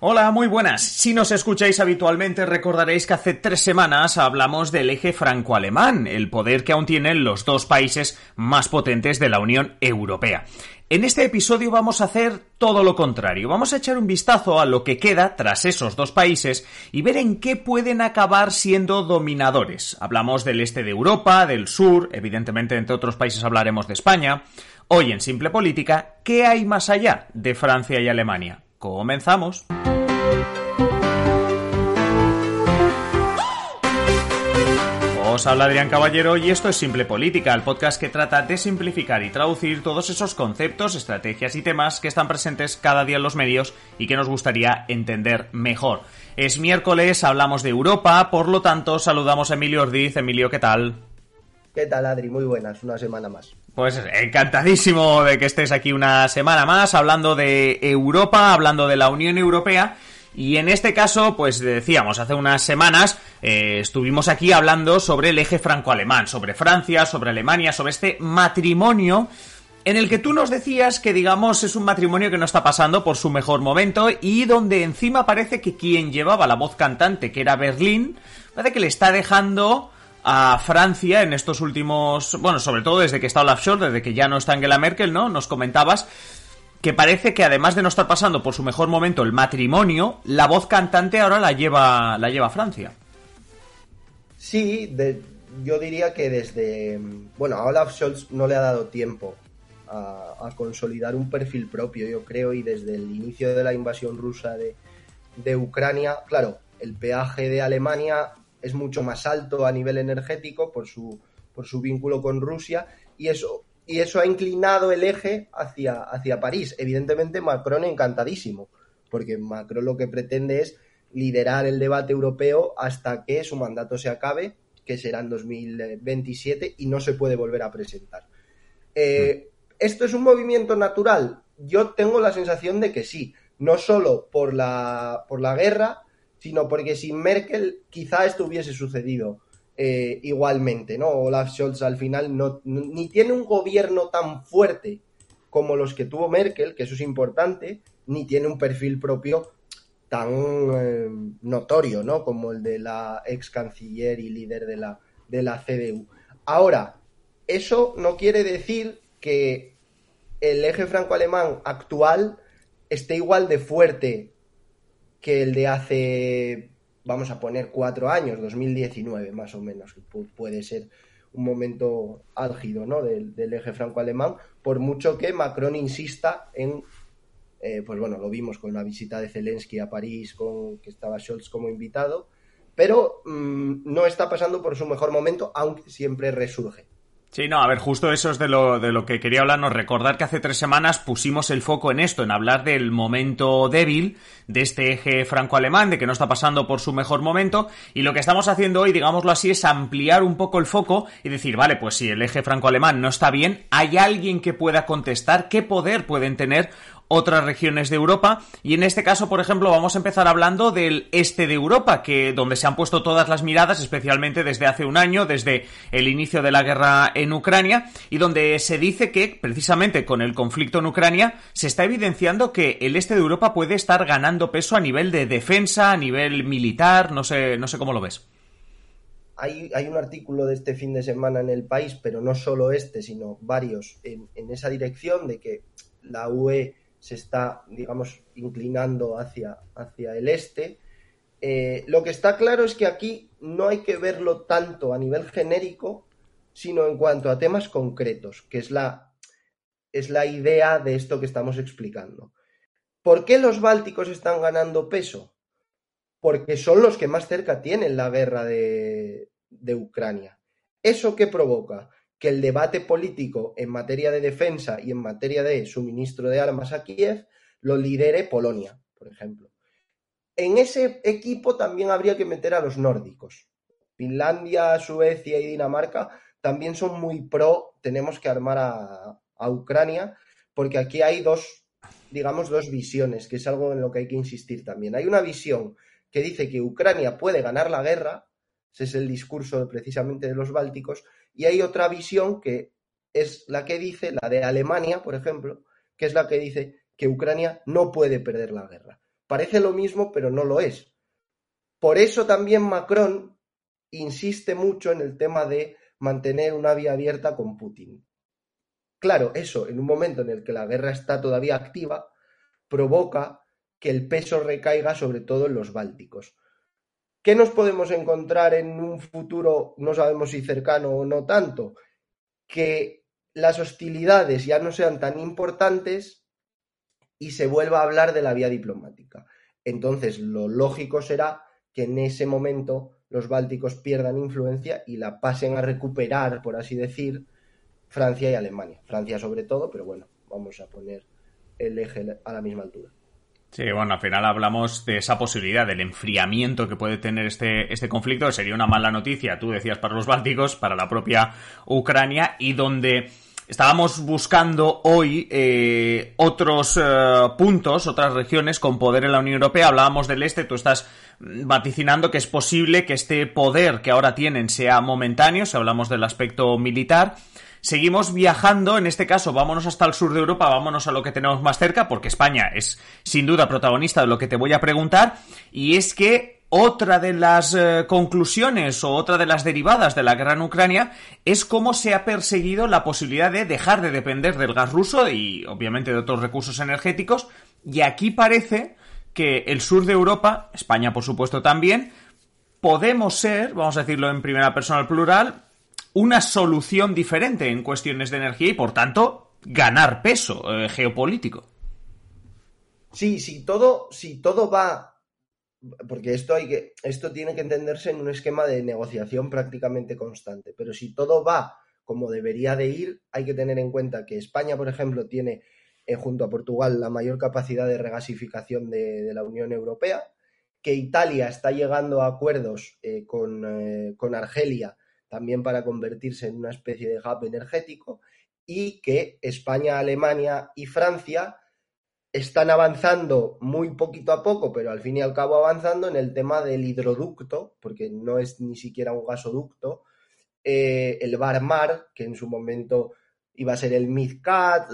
Hola, muy buenas. Si nos escucháis habitualmente recordaréis que hace tres semanas hablamos del eje franco-alemán, el poder que aún tienen los dos países más potentes de la Unión Europea. En este episodio vamos a hacer todo lo contrario. Vamos a echar un vistazo a lo que queda tras esos dos países y ver en qué pueden acabar siendo dominadores. Hablamos del este de Europa, del sur, evidentemente entre otros países hablaremos de España. Hoy en Simple Política, ¿qué hay más allá de Francia y Alemania? Comenzamos. Os habla Adrián Caballero y esto es Simple Política, el podcast que trata de simplificar y traducir todos esos conceptos, estrategias y temas que están presentes cada día en los medios y que nos gustaría entender mejor. Es miércoles, hablamos de Europa, por lo tanto saludamos a Emilio Ordiz. Emilio, ¿qué tal? ¿Qué tal, Adri? Muy buenas, una semana más. Pues encantadísimo de que estés aquí una semana más hablando de Europa, hablando de la Unión Europea. Y en este caso, pues decíamos, hace unas semanas eh, estuvimos aquí hablando sobre el eje franco-alemán, sobre Francia, sobre Alemania, sobre este matrimonio en el que tú nos decías que, digamos, es un matrimonio que no está pasando por su mejor momento y donde encima parece que quien llevaba la voz cantante, que era Berlín, parece que le está dejando a Francia en estos últimos, bueno, sobre todo desde que está Olaf Scholz, desde que ya no está Angela Merkel, ¿no? Nos comentabas que parece que además de no estar pasando por su mejor momento el matrimonio, la voz cantante ahora la lleva la lleva Francia. Sí, yo diría que desde, bueno, a Olaf Scholz no le ha dado tiempo a, a, consolidar un perfil propio, yo creo, y desde el inicio de la invasión rusa de, de Ucrania, claro, el peaje de Alemania es mucho más alto a nivel energético por su, por su vínculo con Rusia y eso, y eso ha inclinado el eje hacia, hacia París. Evidentemente Macron encantadísimo, porque Macron lo que pretende es liderar el debate europeo hasta que su mandato se acabe, que será en 2027 y no se puede volver a presentar. Eh, ¿Esto es un movimiento natural? Yo tengo la sensación de que sí, no solo por la, por la guerra, sino porque sin Merkel quizá esto hubiese sucedido eh, igualmente, ¿no? Olaf Scholz al final no, ni tiene un gobierno tan fuerte como los que tuvo Merkel, que eso es importante, ni tiene un perfil propio tan eh, notorio, ¿no? Como el de la ex canciller y líder de la, de la CDU. Ahora, eso no quiere decir que el eje franco-alemán actual esté igual de fuerte que el de hace, vamos a poner, cuatro años, 2019 más o menos, puede ser un momento álgido ¿no? del, eje franco-alemán, por mucho que Macron insista en, eh, pues bueno, lo vimos con la visita de Zelensky a París, con que estaba Scholz como invitado, pero mm, no está pasando por su mejor momento, aunque siempre resurge. Sí, no, a ver, justo eso es de lo, de lo que quería hablarnos. Recordar que hace tres semanas pusimos el foco en esto, en hablar del momento débil de este eje franco-alemán, de que no está pasando por su mejor momento, y lo que estamos haciendo hoy, digámoslo así, es ampliar un poco el foco y decir, vale, pues si el eje franco-alemán no está bien, hay alguien que pueda contestar, qué poder pueden tener otras regiones de Europa y en este caso, por ejemplo, vamos a empezar hablando del este de Europa, que donde se han puesto todas las miradas, especialmente desde hace un año, desde el inicio de la guerra en Ucrania y donde se dice que precisamente con el conflicto en Ucrania se está evidenciando que el este de Europa puede estar ganando peso a nivel de defensa, a nivel militar, no sé, no sé cómo lo ves. Hay, hay, un artículo de este fin de semana en el país, pero no solo este, sino varios en, en esa dirección de que la UE se está, digamos, inclinando hacia, hacia el este. Eh, lo que está claro es que aquí no hay que verlo tanto a nivel genérico, sino en cuanto a temas concretos, que es la, es la idea de esto que estamos explicando. ¿Por qué los bálticos están ganando peso? Porque son los que más cerca tienen la guerra de, de Ucrania. ¿Eso qué provoca? Que el debate político en materia de defensa y en materia de suministro de armas a Kiev lo lidere Polonia, por ejemplo. En ese equipo también habría que meter a los nórdicos. Finlandia, Suecia y Dinamarca también son muy pro, tenemos que armar a, a Ucrania, porque aquí hay dos, digamos, dos visiones, que es algo en lo que hay que insistir también. Hay una visión que dice que Ucrania puede ganar la guerra, ese es el discurso precisamente de los bálticos, y hay otra visión que es la que dice, la de Alemania, por ejemplo, que es la que dice que Ucrania no puede perder la guerra. Parece lo mismo, pero no lo es. Por eso también Macron insiste mucho en el tema de mantener una vía abierta con Putin. Claro, eso, en un momento en el que la guerra está todavía activa, provoca que el peso recaiga sobre todo en los bálticos. ¿Qué nos podemos encontrar en un futuro, no sabemos si cercano o no tanto? Que las hostilidades ya no sean tan importantes y se vuelva a hablar de la vía diplomática. Entonces, lo lógico será que en ese momento los bálticos pierdan influencia y la pasen a recuperar, por así decir, Francia y Alemania. Francia sobre todo, pero bueno, vamos a poner el eje a la misma altura. Sí, bueno, al final hablamos de esa posibilidad, del enfriamiento que puede tener este, este conflicto, sería una mala noticia, tú decías, para los bálticos, para la propia Ucrania, y donde estábamos buscando hoy eh, otros eh, puntos, otras regiones con poder en la Unión Europea, hablábamos del este, tú estás vaticinando que es posible que este poder que ahora tienen sea momentáneo, si hablamos del aspecto militar, Seguimos viajando, en este caso vámonos hasta el sur de Europa, vámonos a lo que tenemos más cerca, porque España es sin duda protagonista de lo que te voy a preguntar, y es que otra de las eh, conclusiones o otra de las derivadas de la guerra en Ucrania es cómo se ha perseguido la posibilidad de dejar de depender del gas ruso y obviamente de otros recursos energéticos, y aquí parece que el sur de Europa, España por supuesto también, podemos ser, vamos a decirlo en primera persona al plural, una solución diferente en cuestiones de energía y, por tanto, ganar peso eh, geopolítico. Sí, si todo, si todo va. Porque esto hay que. Esto tiene que entenderse en un esquema de negociación prácticamente constante. Pero si todo va como debería de ir, hay que tener en cuenta que España, por ejemplo, tiene eh, junto a Portugal la mayor capacidad de regasificación de, la Unión Europea, que Italia está llegando a acuerdos eh, con, con Argelia también para convertirse en una especie de hub energético y que España, Alemania y Francia están avanzando muy poquito a poco, pero al fin y al cabo avanzando en el tema del hidroducto, porque no es ni siquiera un gasoducto, eh, el Barmar, que en su momento iba a ser el MidCat,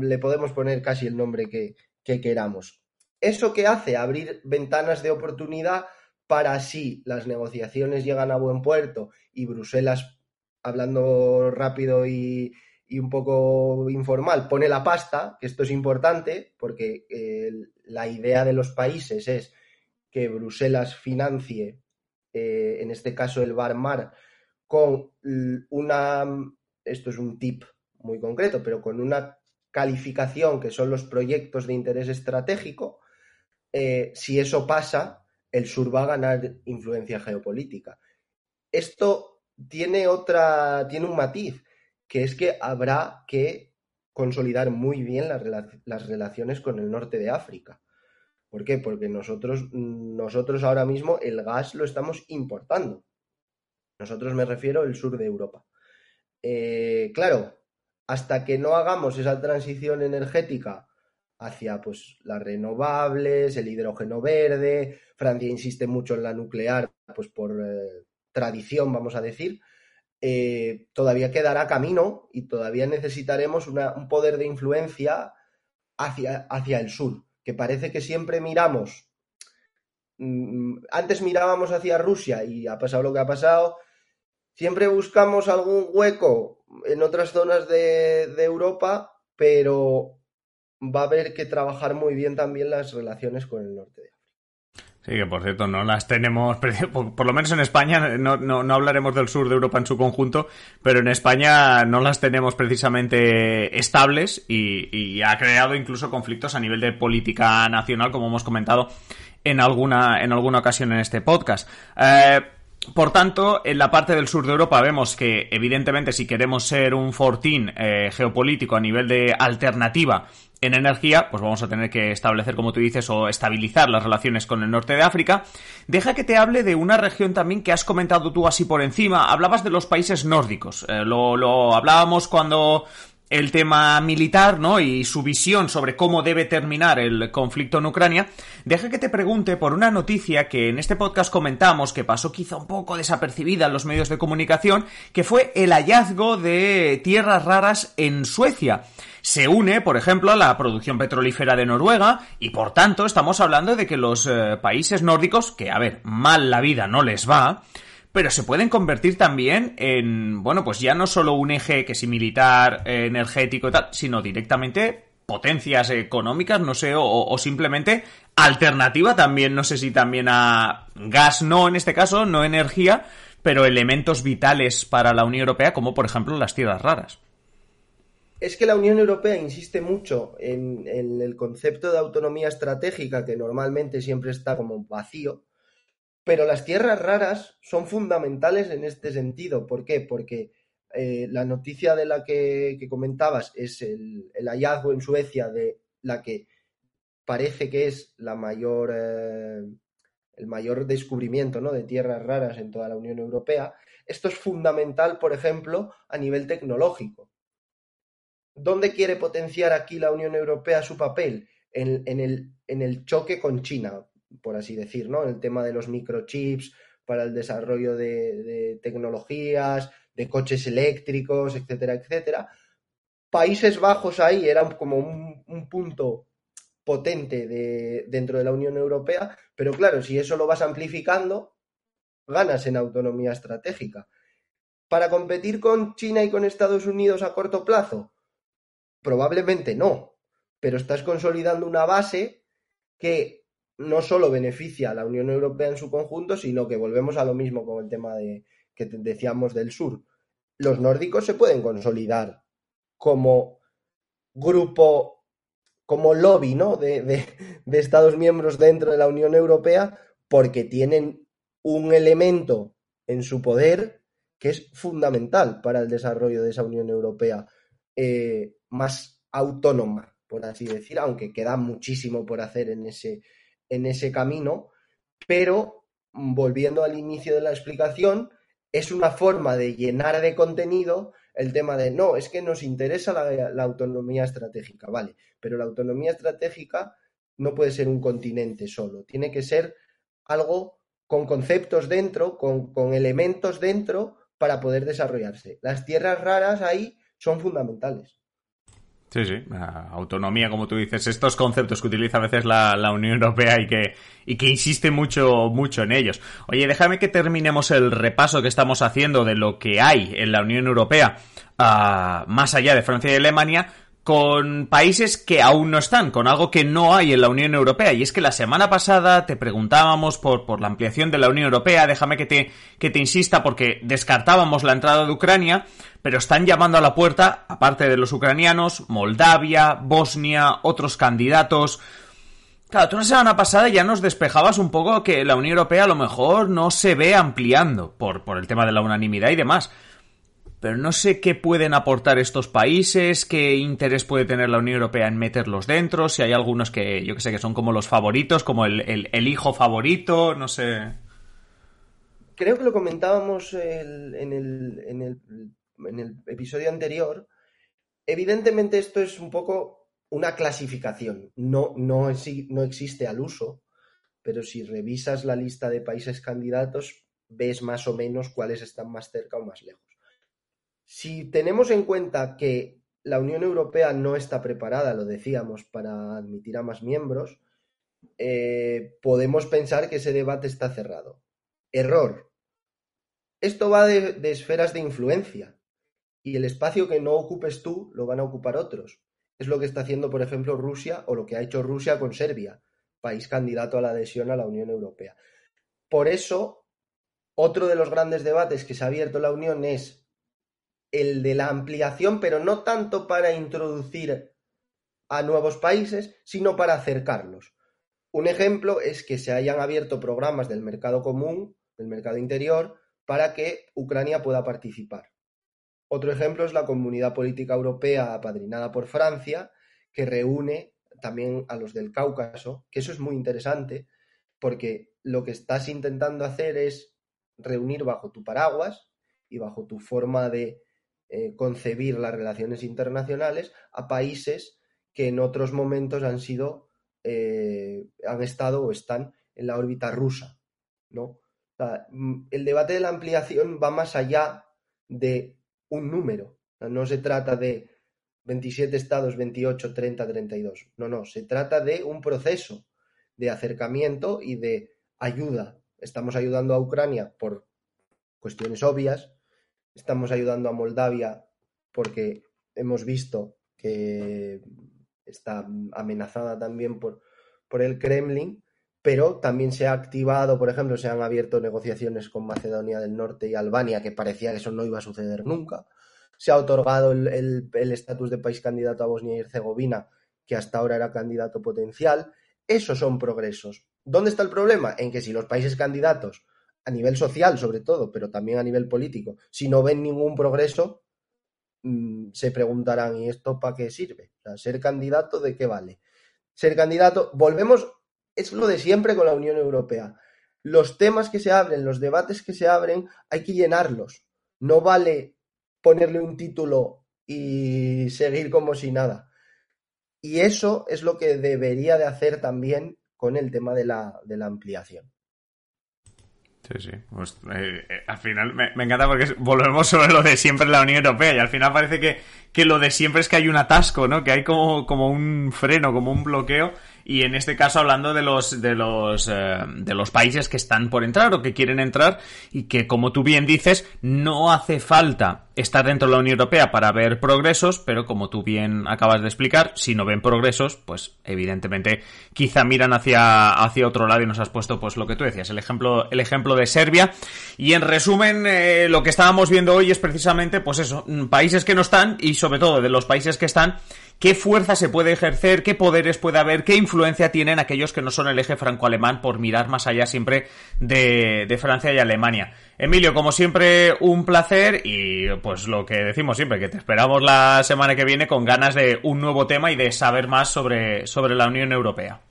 le podemos poner casi el nombre que, que queramos. ¿Eso que hace? Abrir ventanas de oportunidad para si las negociaciones llegan a buen puerto y Bruselas, hablando rápido y, un poco informal, pone la pasta, que esto es importante, porque la idea de los países es que Bruselas financie, eh, en este caso el Barmar, con una, esto es un tip muy concreto, pero con una calificación que son los proyectos de interés estratégico, eh, si eso pasa, el sur va a ganar influencia geopolítica. Esto tiene otra, tiene un matiz, que es que habrá que consolidar muy bien las, relaciones con el norte de África. ¿Por qué? Porque nosotros, nosotros ahora mismo el gas lo estamos importando. Nosotros me refiero al sur de Europa. Eh, claro, hasta que no hagamos esa transición energética hacia pues, las renovables, el hidrógeno verde. Francia insiste mucho en la nuclear, pues por eh, tradición, vamos a decir. Eh, todavía quedará camino y todavía necesitaremos un poder de influencia hacia, hacia el sur, que parece que siempre miramos. Mm, antes mirábamos hacia Rusia y ha pasado lo que ha pasado. Siempre buscamos algún hueco en otras zonas de, de Europa, pero va a haber que trabajar muy bien también las relaciones con el norte de África. Sí, que por cierto, no las tenemos, por, lo menos en España, no, no, hablaremos del sur de Europa en su conjunto, pero en España no las tenemos precisamente estables y, ha creado incluso conflictos a nivel de política nacional, como hemos comentado en alguna, en alguna ocasión en este podcast. Eh, por tanto, en la parte del sur de Europa vemos que, evidentemente, si queremos ser un fortín eh, geopolítico a nivel de alternativa en energía, pues vamos a tener que establecer, como tú dices, o estabilizar las relaciones con el norte de África. Deja que te hable de una región también que has comentado tú así por encima. Hablabas de los países nórdicos. Eh, lo, lo hablábamos cuando el tema militar, ¿no? Y su visión sobre cómo debe terminar el conflicto en Ucrania, deja que te pregunte por una noticia que en este podcast comentamos, que pasó quizá un poco desapercibida en los medios de comunicación, que fue el hallazgo de tierras raras en Suecia. Se une, por ejemplo, a la producción petrolífera de Noruega y por tanto estamos hablando de que los eh, países nórdicos, que a ver, mal la vida no les va, pero se pueden convertir también en, bueno, pues ya no solo un eje que si militar, eh, energético y tal, sino directamente potencias económicas, no sé, o, simplemente alternativa también, no sé si también a gas, no en este caso, no energía, pero elementos vitales para la Unión Europea, como por ejemplo las tierras raras. Es que la Unión Europea insiste mucho en el concepto de autonomía estratégica, que normalmente siempre está como vacío, pero las tierras raras son fundamentales en este sentido. ¿Por qué? Porque eh, la noticia de la que, comentabas es el, hallazgo en Suecia de la que parece que es la mayor, eh, el mayor descubrimiento ¿no? de tierras raras en toda la Unión Europea. Esto es fundamental, por ejemplo, a nivel tecnológico. ¿Dónde quiere potenciar aquí la Unión Europea su papel? En, el, en el choque con China por así decir, ¿no? El tema de los microchips para el desarrollo de, tecnologías, de coches eléctricos, etcétera, etcétera. Países Bajos ahí eran como un, punto potente de, dentro de la Unión Europea, pero claro, si eso lo vas amplificando, ganas en autonomía estratégica. ¿Para competir con China y con Estados Unidos a corto plazo? Probablemente no, pero estás consolidando una base que no solo beneficia a la Unión Europea en su conjunto, sino que volvemos a lo mismo con el tema de que decíamos del sur. Los nórdicos se pueden consolidar como grupo, como lobby ¿no? de, de Estados miembros dentro de la Unión Europea, porque tienen un elemento en su poder que es fundamental para el desarrollo de esa Unión Europea eh, más autónoma, por así decir, aunque queda muchísimo por hacer en ese, en ese camino, pero volviendo al inicio de la explicación, es una forma de llenar de contenido el tema de, no, es que nos interesa la, autonomía estratégica, vale, pero la autonomía estratégica no puede ser un continente solo, tiene que ser algo con conceptos dentro, con, con elementos dentro para poder desarrollarse. Las tierras raras ahí son fundamentales. Sí, sí, autonomía, como tú dices, estos conceptos que utiliza a veces la, Unión Europea y que, y que insiste mucho, mucho en ellos. Oye, déjame que terminemos el repaso que estamos haciendo de lo que hay en la Unión Europea, ah, más allá de Francia y Alemania, con países que aún no están, con algo que no hay en la Unión Europea. Y es que la semana pasada te preguntábamos por, por la ampliación de la Unión Europea, déjame que te, que te insista porque descartábamos la entrada de Ucrania, pero están llamando a la puerta, aparte de los ucranianos, Moldavia, Bosnia, otros candidatos. Claro, tú la semana pasada ya nos despejabas un poco que la Unión Europea a lo mejor no se ve ampliando por, por el tema de la unanimidad y demás pero no sé qué pueden aportar estos países, qué interés puede tener la Unión Europea en meterlos dentro, si hay algunos que yo que sé que son como los favoritos, como el, hijo favorito, no sé. Creo que lo comentábamos en, el, en, el, episodio anterior. Evidentemente esto es un poco una clasificación, no, no, no existe al uso, pero si revisas la lista de países candidatos, ves más o menos cuáles están más cerca o más lejos. Si tenemos en cuenta que la Unión Europea no está preparada, lo decíamos, para admitir a más miembros, eh, podemos pensar que ese debate está cerrado. Error. Esto va de, de esferas de influencia y el espacio que no ocupes tú lo van a ocupar otros. Es lo que está haciendo, por ejemplo, Rusia o lo que ha hecho Rusia con Serbia, país candidato a la adhesión a la Unión Europea. Por eso, otro de los grandes debates que se ha abierto la Unión es el de la ampliación, pero no tanto para introducir a nuevos países, sino para acercarlos. Un ejemplo es que se hayan abierto programas del mercado común, del mercado interior, para que Ucrania pueda participar. Otro ejemplo es la Comunidad Política Europea apadrinada por Francia, que reúne también a los del Cáucaso, que eso es muy interesante, porque lo que estás intentando hacer es reunir bajo tu paraguas y bajo tu forma de eh, concebir las relaciones internacionales a países que en otros momentos han sido, eh, han estado o están en la órbita rusa, ¿no? Mm, el debate de la ampliación va más allá de un número. no se trata de 27 estados, 28, 30, 32. No, no, se trata de un proceso de acercamiento y de ayuda. Estamos ayudando a Ucrania por cuestiones obvias, estamos ayudando a Moldavia porque hemos visto que está amenazada también por, por el Kremlin, pero también se ha activado, por ejemplo, se han abierto negociaciones con Macedonia del Norte y Albania, que parecía que eso no iba a suceder nunca. Se ha otorgado el estatus de país candidato a Bosnia y Herzegovina, que hasta ahora era candidato potencial. Esos son progresos. ¿Dónde está el problema? En que si los países candidatos, a nivel social sobre todo, pero también a nivel político, si no ven ningún progreso, mm, se preguntarán, ¿y esto para qué sirve? ser candidato, ¿de qué vale? Ser candidato, volvemos es lo de siempre con la Unión Europea. Los temas que se abren, los debates que se abren, hay que llenarlos. No vale ponerle un título y seguir como si nada. Y eso es lo que debería de hacer también con el tema de la, de la ampliación. Sí, sí. Pues, eh, eh, al final me, encanta porque volvemos sobre lo de siempre en la Unión Europea y al final parece que, que, lo de siempre es que hay un atasco, ¿no? Que hay como, como un freno, como un bloqueo y en este caso hablando de los de los eh, de los países que están por entrar o que quieren entrar y que como tú bien dices no hace falta estar dentro de la Unión Europea para ver progresos, pero como tú bien acabas de explicar, si no ven progresos, pues evidentemente quizá miran hacia hacia otro lado y nos has puesto pues lo que tú decías, el ejemplo el ejemplo de Serbia. Y en resumen eh, lo que estábamos viendo hoy es precisamente pues eso, países que no están y sobre todo de los países que están qué fuerza se puede ejercer, qué poderes puede haber, qué influencia tienen aquellos que no son el eje franco-alemán por mirar más allá siempre de, de, Francia y Alemania. Emilio, como siempre, un placer y pues lo que decimos siempre, que te esperamos la semana que viene con ganas de un nuevo tema y de saber más sobre, sobre la Unión Europea.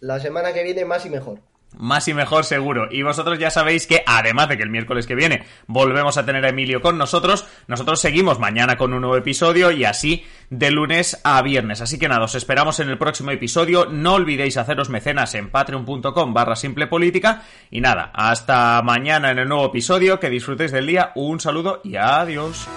La semana que viene más y mejor. Más y mejor seguro. Y vosotros ya sabéis que, además de que el miércoles que viene volvemos a tener a Emilio con nosotros, nosotros seguimos mañana con un nuevo episodio y así de lunes a viernes. Así que nada, os esperamos en el próximo episodio. No olvidéis haceros mecenas en patreon.com barra simple política. Y nada, hasta mañana en el nuevo episodio. Que disfrutéis del día. Un saludo y adiós.